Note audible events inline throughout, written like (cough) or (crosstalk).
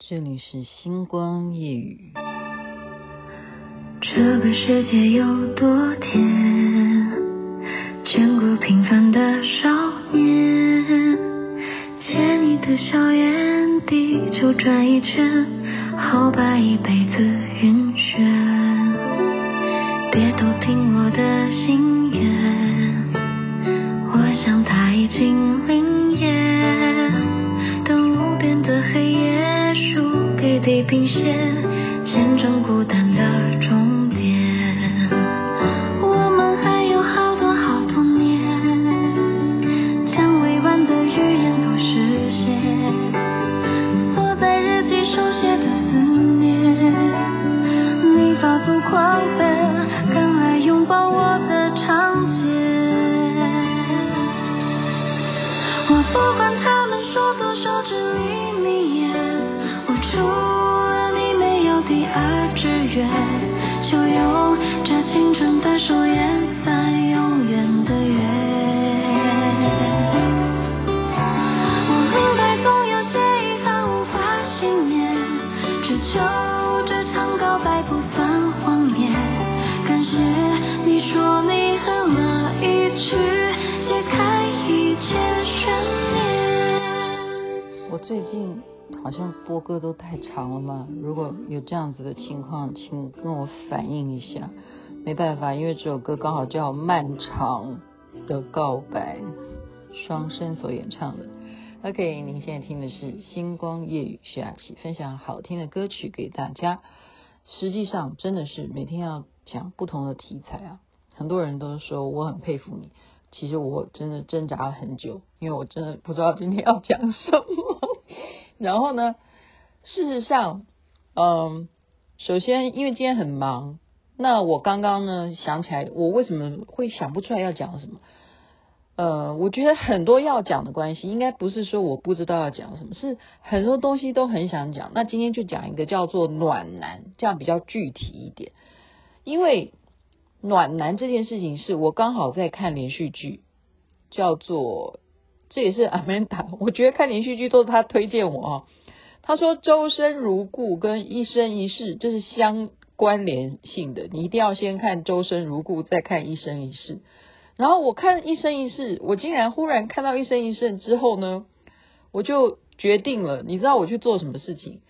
这里是星光夜语。这个世界有多甜？见过平凡的少年，借你的笑眼，地球转一圈，好把一辈子晕眩。别偷听我的心平线，好像播歌都太长了嘛，如果有这样子的情况，请跟我反映一下。没办法，因为这首歌刚好叫《漫长的告白》，双生所演唱的。OK，您现在听的是星光夜雨徐雅琪分享好听的歌曲给大家。实际上真的是每天要讲不同的题材啊，很多人都说我很佩服你。其实我真的挣扎了很久，因为我真的不知道今天要讲什么。然后呢，事实上，嗯，首先因为今天很忙，那我刚刚呢想起来，我为什么会想不出来要讲什么？呃，我觉得很多要讲的关系，应该不是说我不知道要讲什么，是很多东西都很想讲。那今天就讲一个叫做暖男，这样比较具体一点，因为。暖男这件事情是我刚好在看连续剧，叫做这也是 Amanda，(laughs) 我觉得看连续剧都是他推荐我啊。他说周生如故跟一生一世这是相关联性的，你一定要先看周生如故，再看一生一世。然后我看一生一世，我竟然忽然看到一生一世之后呢，我就决定了，你知道我去做什么事情？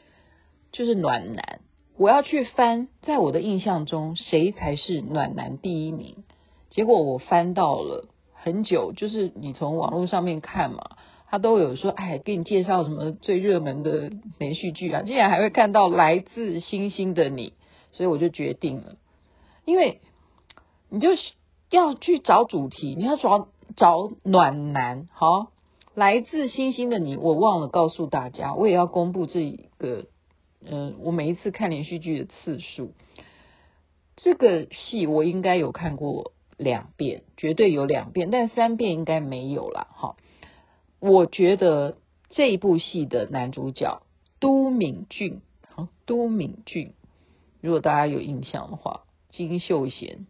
就是暖男。我要去翻，在我的印象中，谁才是暖男第一名？结果我翻到了很久，就是你从网络上面看嘛，他都有说，哎，给你介绍什么最热门的连续剧啊，竟然还会看到《来自星星的你》，所以我就决定了，因为你就要去找主题，你要找找暖男，好，《来自星星的你》，我忘了告诉大家，我也要公布这一个。嗯、我每一次看连续剧的次数，这个戏我应该有看过两遍，绝对有两遍，但三遍应该没有了。哈，我觉得这部戏的男主角都敏俊，都敏俊，如果大家有印象的话，金秀贤，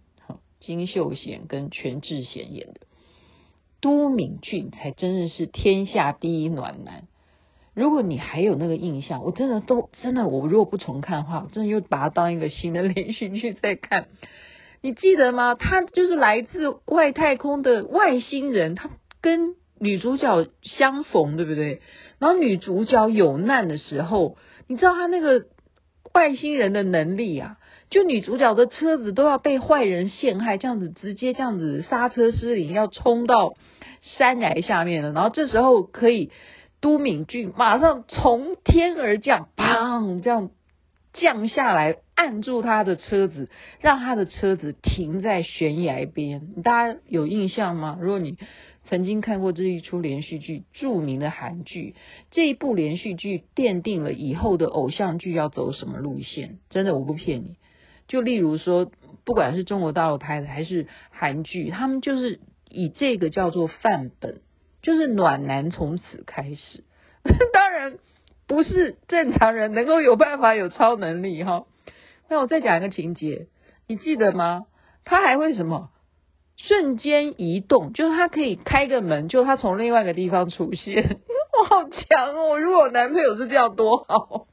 金秀贤跟全智贤演的都敏俊才真的是天下第一暖男。如果你还有那个印象，我真的都真的，我如果不重看的话，我真的又把它当一个新的连续剧在看。你记得吗？他就是来自外太空的外星人，他跟女主角相逢，对不对？然后女主角有难的时候，你知道他那个外星人的能力啊，就女主角的车子都要被坏人陷害，这样子直接这样子刹车失灵，要冲到山崖下面了。然后这时候可以。都敏俊马上从天而降，砰！这样降下来，按住他的车子，让他的车子停在悬崖边。大家有印象吗？如果你曾经看过这一出连续剧，著名的韩剧，这一部连续剧奠定了以后的偶像剧要走什么路线。真的，我不骗你。就例如说，不管是中国大陆拍的还是韩剧，他们就是以这个叫做范本。就是暖男从此开始，(laughs) 当然不是正常人能够有办法有超能力哈。那我再讲一个情节，你记得吗？他还会什么？瞬间移动，就是他可以开个门，就他从另外一个地方出现。(laughs) 我好强哦！如果我男朋友是这样多好。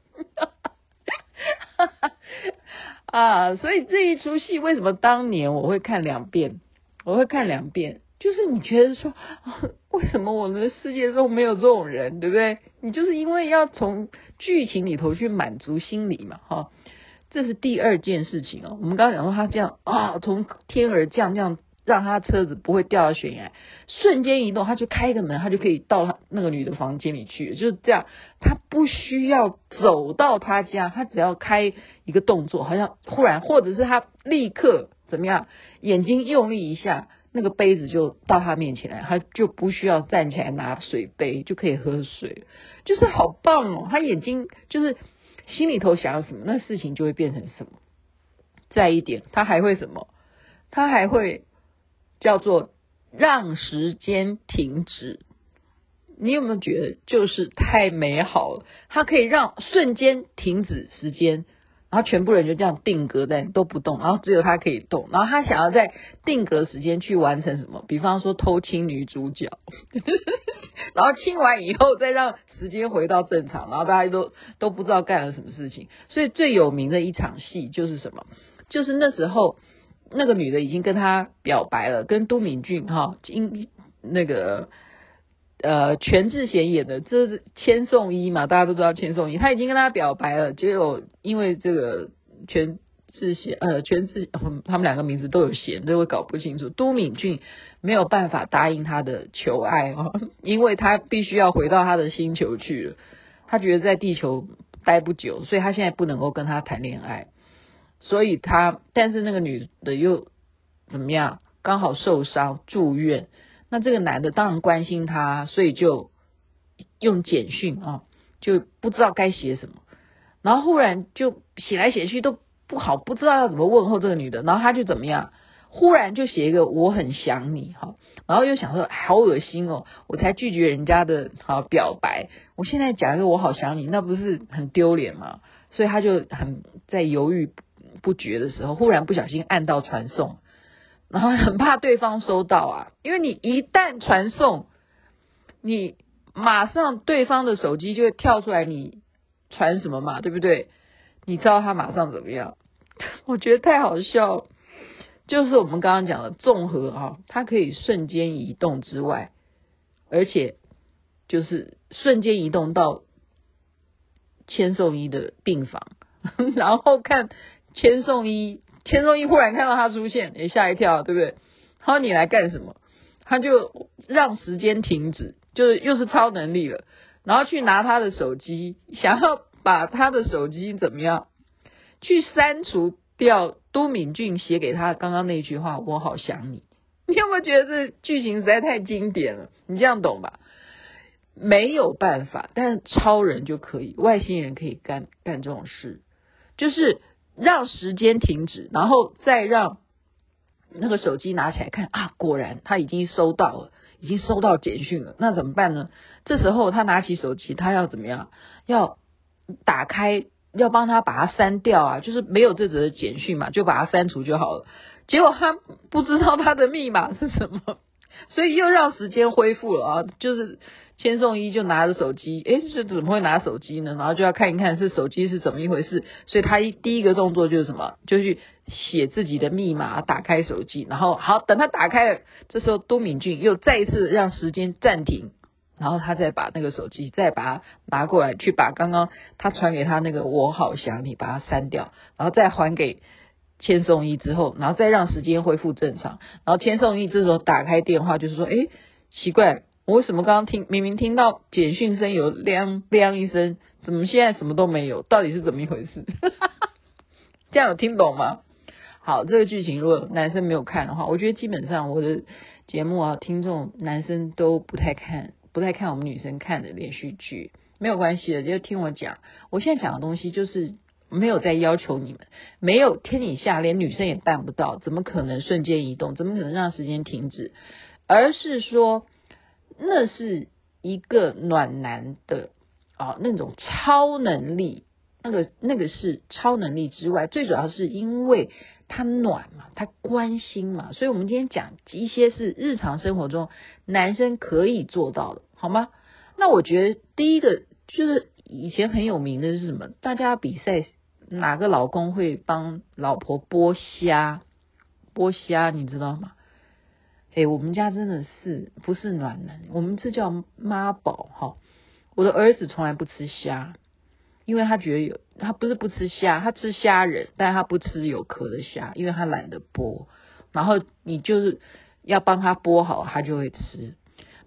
(laughs) 啊，所以这一出戏为什么当年我会看两遍？我会看两遍，就是你觉得说，(laughs) 为什么我们的世界中没有这种人，对不对？你就是因为要从剧情里头去满足心理嘛，哈。这是第二件事情哦。我们刚刚讲说他这样啊，从天而降这样。让他车子不会掉到悬崖，瞬间移动，他就开一个门，他就可以到那个女的房间里去，就是这样，他不需要走到他家，他只要开一个动作，好像忽然，或者是他立刻怎么样，眼睛用力一下，那个杯子就到他面前来，他就不需要站起来拿水杯就可以喝水，就是好棒哦，他眼睛就是心里头想要什么，那事情就会变成什么。再一点，他还会什么？他还会。叫做让时间停止，你有没有觉得就是太美好了？它可以让瞬间停止时间，然后全部人就这样定格在都不动，然后只有他可以动，然后他想要在定格时间去完成什么？比方说偷亲女主角，(laughs) 然后亲完以后再让时间回到正常，然后大家都都不知道干了什么事情。所以最有名的一场戏就是什么？就是那时候。那个女的已经跟他表白了，跟都敏俊哈，因那个呃全智贤演的，这是千颂伊嘛，大家都知道千颂伊，他已经跟他表白了，结果因为这个全智贤呃全智他们两个名字都有贤，都会搞不清楚。都敏俊没有办法答应他的求爱哦，(laughs) 因为他必须要回到他的星球去了，他觉得在地球待不久，所以他现在不能够跟他谈恋爱。所以他，但是那个女的又怎么样？刚好受伤住院，那这个男的当然关心她，所以就用简讯啊，就不知道该写什么，然后忽然就写来写去都不好，不知道要怎么问候这个女的，然后他就怎么样？忽然就写一个我很想你哈，然后又想说好恶心哦，我才拒绝人家的好表白，我现在讲一个我好想你，那不是很丢脸吗？所以他就很在犹豫。不决的时候，忽然不小心按到传送，然后很怕对方收到啊，因为你一旦传送，你马上对方的手机就会跳出来，你传什么嘛，对不对？你知道他马上怎么样？(laughs) 我觉得太好笑，就是我们刚刚讲的综合啊，它可以瞬间移动之外，而且就是瞬间移动到千颂伊的病房，(laughs) 然后看。千颂伊，千颂伊忽然看到他出现，也吓一跳，对不对？他说：“你来干什么？”他就让时间停止，就是又是超能力了。然后去拿他的手机，想要把他的手机怎么样？去删除掉都敏俊写给他刚刚那句话：“我好想你。”你有没有觉得这剧情实在太经典了？你这样懂吧？没有办法，但超人就可以，外星人可以干干这种事，就是。让时间停止，然后再让那个手机拿起来看啊，果然他已经收到了，已经收到简讯了。那怎么办呢？这时候他拿起手机，他要怎么样？要打开，要帮他把它删掉啊，就是没有这则简讯嘛，就把它删除就好了。结果他不知道他的密码是什么，所以又让时间恢复了啊，就是。千颂伊就拿着手机，诶，是怎么会拿手机呢？然后就要看一看是手机是怎么一回事。所以他一第一个动作就是什么？就去写自己的密码，打开手机。然后好，等他打开了，这时候都敏俊又再一次让时间暂停，然后他再把那个手机再把它拿过来，去把刚刚他传给他那个我好想你把它删掉，然后再还给千颂伊之后，然后再让时间恢复正常。然后千颂伊这时候打开电话，就是说，诶，奇怪。我为什么刚刚听明明听到简讯声有亮亮一声，怎么现在什么都没有？到底是怎么一回事？(laughs) 这样有听懂吗？好，这个剧情如果男生没有看的话，我觉得基本上我的节目啊，听众男生都不太看，不太看我们女生看的连续剧，没有关系的，就听我讲。我现在讲的东西就是没有在要求你们，没有天底下连女生也办不到，怎么可能瞬间移动？怎么可能让时间停止？而是说。那是一个暖男的啊，那种超能力，那个那个是超能力之外，最主要是因为他暖嘛，他关心嘛，所以我们今天讲一些是日常生活中男生可以做到的，好吗？那我觉得第一个就是以前很有名的是什么？大家比赛哪个老公会帮老婆剥虾？剥虾你知道吗？哎，我们家真的是不是暖男，我们这叫妈宝哈。我的儿子从来不吃虾，因为他觉得有，他不是不吃虾，他吃虾仁，但他不吃有壳的虾，因为他懒得剥。然后你就是要帮他剥好，他就会吃。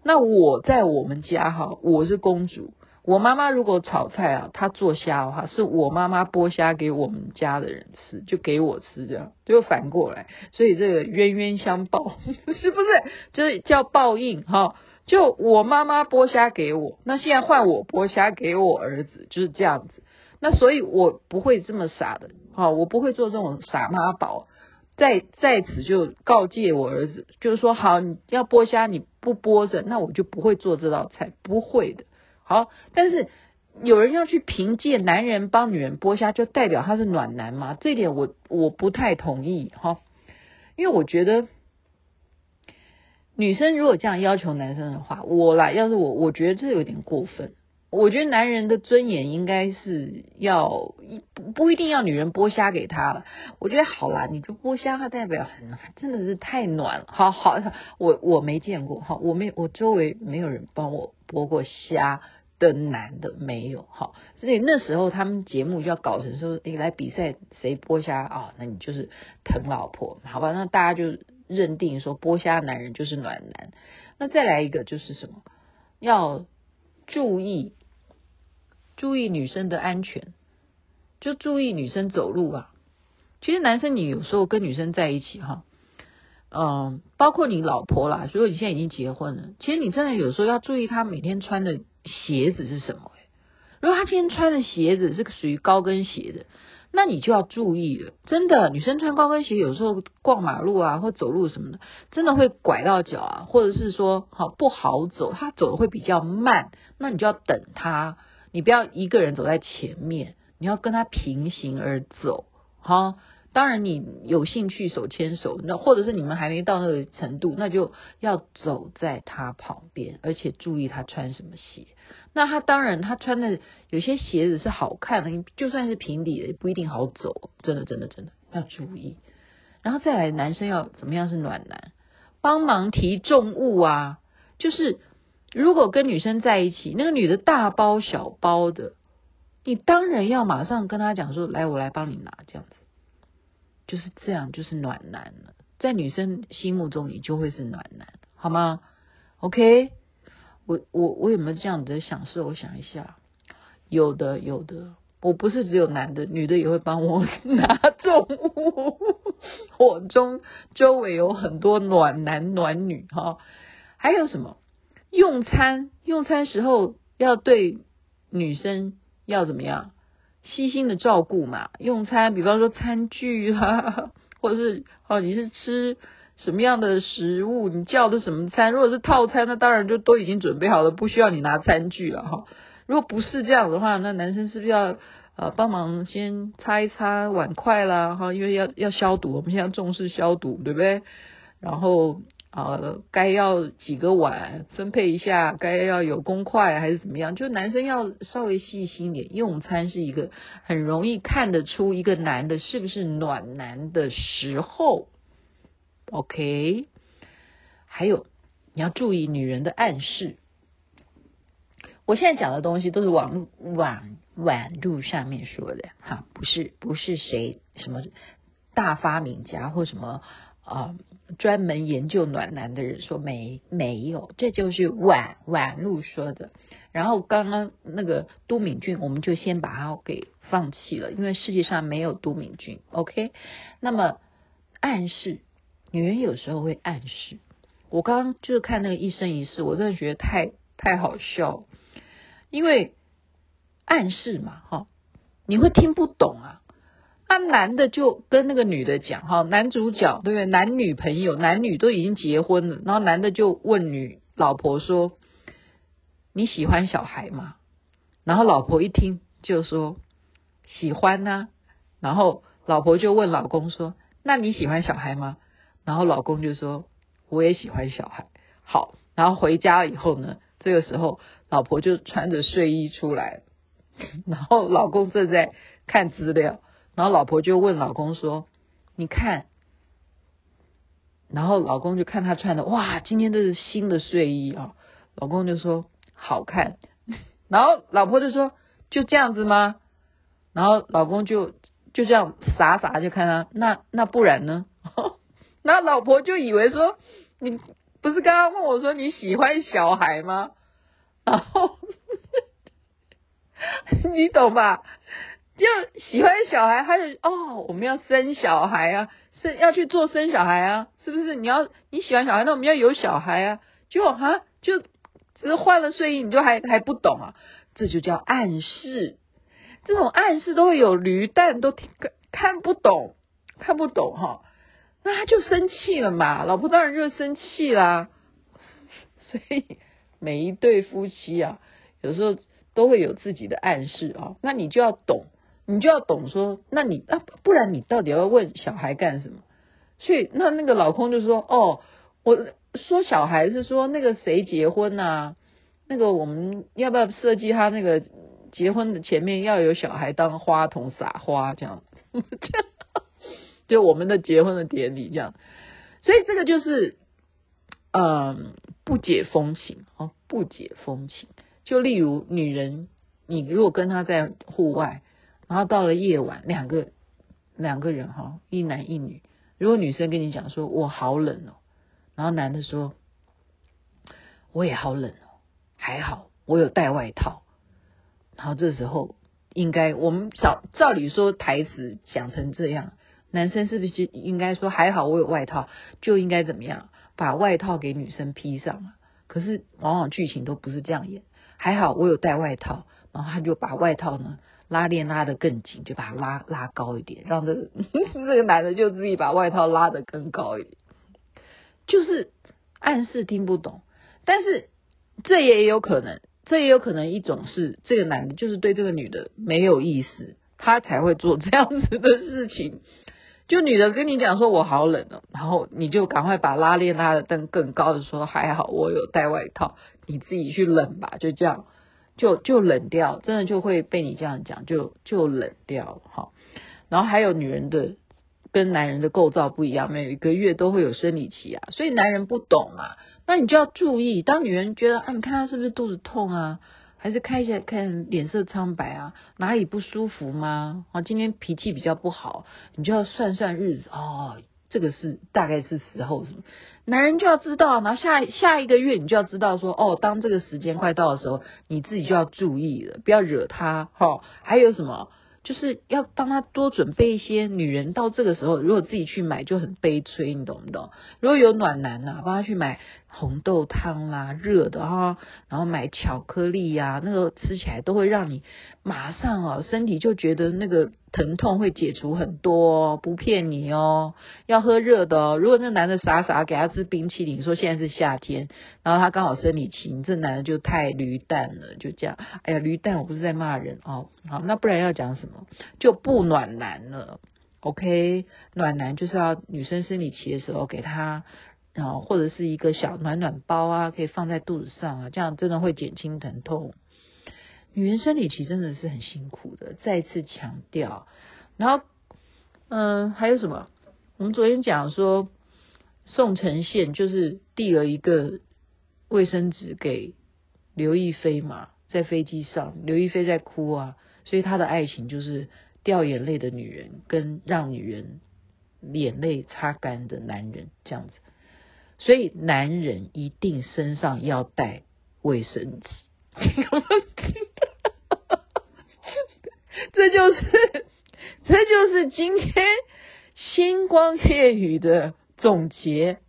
那我在我们家哈，我是公主。我妈妈如果炒菜啊，她做虾的话，是我妈妈剥虾给我们家的人吃，就给我吃这样，就反过来，所以这个冤冤相报 (laughs) 是不是？就是叫报应哈。就我妈妈剥虾给我，那现在换我剥虾给我儿子，就是这样子。那所以我不会这么傻的，哈，我不会做这种傻妈宝。在在此就告诫我儿子，就是说，好，你要剥虾，你不剥着，那我就不会做这道菜，不会的。好，但是有人要去凭借男人帮女人剥虾，就代表他是暖男吗？这点我我不太同意哈，因为我觉得女生如果这样要求男生的话，我啦，要是我，我觉得这有点过分。我觉得男人的尊严应该是要不不一定要女人剥虾给他了。我觉得好啦，你就剥虾，它代表很真的是太暖了。好好，我我没见过哈，我没我周围没有人帮我剥过虾的男的没有哈。所以那时候他们节目就要搞成说，你，来比赛谁剥虾啊？那你就是疼老婆，好吧？那大家就认定说剥虾男人就是暖男。那再来一个就是什么？要注意。注意女生的安全，就注意女生走路啊。其实男生你有时候跟女生在一起哈，嗯，包括你老婆啦，如果你现在已经结婚了，其实你真的有时候要注意她每天穿的鞋子是什么。如果她今天穿的鞋子是属于高跟鞋的，那你就要注意了。真的，女生穿高跟鞋有时候逛马路啊，或走路什么的，真的会拐到脚啊，或者是说好不好走，她走的会比较慢，那你就要等她。你不要一个人走在前面，你要跟他平行而走，哈。当然，你有兴趣手牵手，那或者是你们还没到那个程度，那就要走在他旁边，而且注意他穿什么鞋。那他当然，他穿的有些鞋子是好看的，就算是平底的，也不一定好走。真的，真的，真的要注意。然后再来，男生要怎么样是暖男？帮忙提重物啊，就是。如果跟女生在一起，那个女的大包小包的，你当然要马上跟她讲说：“来，我来帮你拿。”这样子，就是这样，就是暖男了。在女生心目中，你就会是暖男，好吗？OK，我我我有没有这样的享受？我想一下，有的有的。我不是只有男的，女的也会帮我 (laughs) 拿重物。我中周围有很多暖男暖女哈，还有什么？用餐，用餐时候要对女生要怎么样？细心的照顾嘛。用餐，比方说餐具啊，(laughs) 或者是哦，你是吃什么样的食物？你叫的什么餐？如果是套餐，那当然就都已经准备好了，不需要你拿餐具了哈。如果不是这样的话，那男生是不是要呃帮忙先擦一擦碗筷啦？哈，因为要要消毒，我们现在重视消毒，对不对？然后。啊，该要几个碗分配一下，该要有公筷还是怎么样？就男生要稍微细心一点。用餐是一个很容易看得出一个男的是不是暖男的时候。OK，还有你要注意女人的暗示。我现在讲的东西都是网网网路上面说的哈，不是不是谁什么大发明家或什么。啊，专门研究暖男的人说没没有，这就是网网路说的。然后刚刚那个都敏俊，我们就先把它给放弃了，因为世界上没有都敏俊。OK，那么暗示，女人有时候会暗示。我刚刚就是看那个一生一世，我真的觉得太太好笑，因为暗示嘛，哈，你会听不懂啊。那男的就跟那个女的讲，哈，男主角对不对？男女朋友，男女都已经结婚了，然后男的就问女老婆说：“你喜欢小孩吗？”然后老婆一听就说：“喜欢呐。”然后老婆就问老公说：“那你喜欢小孩吗？”然后老公就说：“我也喜欢小孩。”好，然后回家了以后呢，这个时候老婆就穿着睡衣出来，然后老公正在看资料。然后老婆就问老公说：“你看。”然后老公就看他穿的，哇，今天这是新的睡衣啊！老公就说好看，然后老婆就说就这样子吗？然后老公就就这样傻傻就看他，那那不然呢？(laughs) 那老婆就以为说你不是刚刚问我说你喜欢小孩吗？然后 (laughs) 你懂吧？就喜欢小孩，他就哦，我们要生小孩啊。是要去做生小孩啊，是不是？你要你喜欢小孩，那我们要有小孩啊。就哈，就只是换了睡衣，你就还还不懂啊？这就叫暗示。这种暗示都会有驴蛋都听看不懂，看不懂哈。那他就生气了嘛，老婆当然就生气啦。所以每一对夫妻啊，有时候都会有自己的暗示啊，那你就要懂。你就要懂说，那你啊，不然你到底要问小孩干什么？所以那那个老公就说：“哦，我说小孩是说那个谁结婚呐、啊？那个我们要不要设计他那个结婚的前面要有小孩当花童撒花这样？这 (laughs) 样就我们的结婚的典礼这样。所以这个就是嗯不解风情哦，不解风情。就例如女人，你如果跟他在户外。然后到了夜晚，两个两个人哈，一男一女。如果女生跟你讲说“我好冷哦”，然后男的说“我也好冷哦”，还好我有带外套。然后这时候应该我们照照理说台词讲成这样，男生是不是应该说“还好我有外套”，就应该怎么样把外套给女生披上？可是往往剧情都不是这样演。还好我有带外套，然后他就把外套呢。拉链拉得更紧，就把它拉拉高一点，让这个 (laughs) 这个男的就自己把外套拉得更高一点，就是暗示听不懂。但是这也有可能，这也有可能一种是这个男的就是对这个女的没有意思，他才会做这样子的事情。就女的跟你讲说我好冷哦，然后你就赶快把拉链拉得更更高的说还好我有带外套，你自己去冷吧，就这样。就就冷掉，真的就会被你这样讲，就就冷掉了哈。然后还有女人的跟男人的构造不一样，每一个月都会有生理期啊，所以男人不懂嘛，那你就要注意。当女人觉得啊，你看她是不是肚子痛啊，还是看起来看脸色苍白啊，哪里不舒服吗？啊，今天脾气比较不好，你就要算算日子哦。这个是大概是时候什么？男人就要知道，然后下下一个月你就要知道说，哦，当这个时间快到的时候，你自己就要注意了，不要惹他哈、哦。还有什么？就是要帮他多准备一些。女人到这个时候，如果自己去买就很悲催，你懂不懂？如果有暖男呐、啊，帮他去买红豆汤啦，热的哈，然后买巧克力呀、啊，那个吃起来都会让你马上啊，身体就觉得那个。疼痛会解除很多，不骗你哦。要喝热的哦。如果那男的傻傻给他吃冰淇淋，说现在是夏天，然后他刚好生理期，你这男的就太驴蛋了，就这样。哎呀，驴蛋，我不是在骂人哦。好，那不然要讲什么？就不暖男了。OK，暖男就是要女生生理期的时候给他，然后或者是一个小暖暖包啊，可以放在肚子上啊，这样真的会减轻疼痛。女人生理期真的是很辛苦的，再次强调。然后，嗯、还有什么？我们昨天讲说，宋承宪就是递了一个卫生纸给刘亦菲嘛，在飞机上，刘亦菲在哭啊，所以他的爱情就是掉眼泪的女人跟让女人眼泪擦干的男人这样子。所以男人一定身上要带卫生纸。(laughs) 这就是，这就是今天星光夜雨的总结，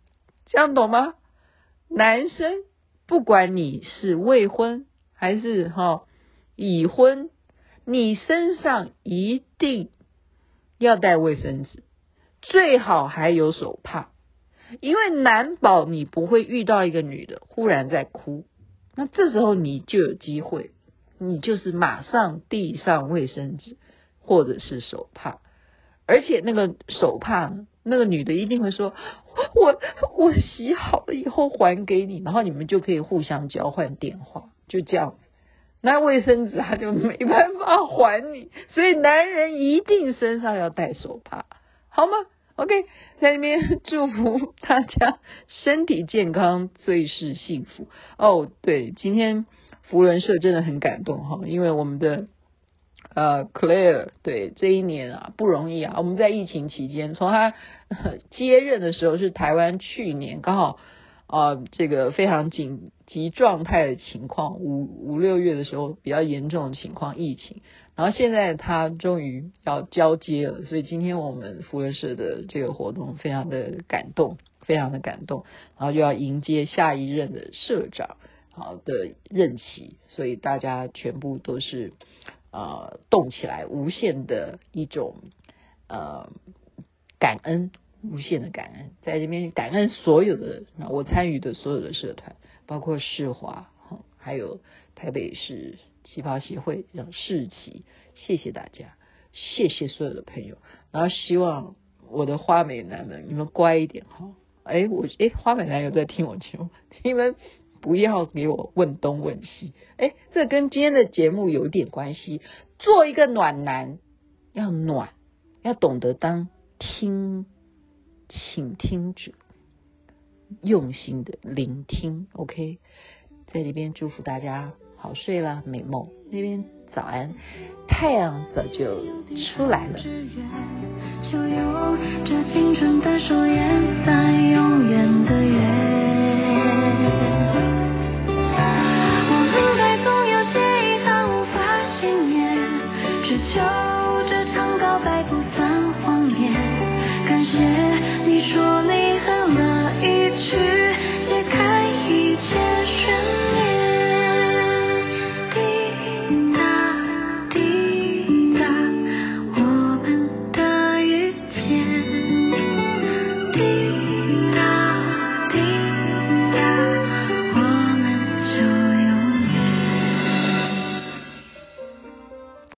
这样懂吗？男生不管你是未婚还是哈已婚，你身上一定要带卫生纸，最好还有手帕，因为难保你不会遇到一个女的忽然在哭，那这时候你就有机会。你就是马上递上卫生纸或者是手帕，而且那个手帕，那个女的一定会说：“我我洗好了以后还给你。”然后你们就可以互相交换电话，就这样。那卫生纸他就没办法还你，所以男人一定身上要带手帕，好吗？OK，在那边祝福大家身体健康，最是幸福。哦，对，今天扶轮社真的很感动哈，因为我们的呃 Claire 对这一年啊不容易啊，我们在疫情期间，从他 (laughs) 接任的时候是台湾去年刚好。啊、这个非常紧急状态的情况，五五六月的时候比较严重的情况，疫情。然后现在他终于要交接了，所以今天我们扶轮社的这个活动非常的感动，非常的感动。然后就要迎接下一任的社长好的任期，所以大家全部都是呃动起来，无限的一种呃感恩。无限的感恩，在这边感恩所有的那我参与的所有的社团，包括世华，还有台北市旗袍协会，让世旗，谢谢大家，谢谢所有的朋友，然后希望我的花美男们，你们乖一点哈，哎我哎花美男有在听我节目，(laughs) 你们不要给我问东问西，哎这跟今天的节目有点关系，做一个暖男要暖，要懂得当听。倾听者，用心的聆听，OK，在这边祝福大家好睡啦，美梦。那边早安，太阳早就出来了。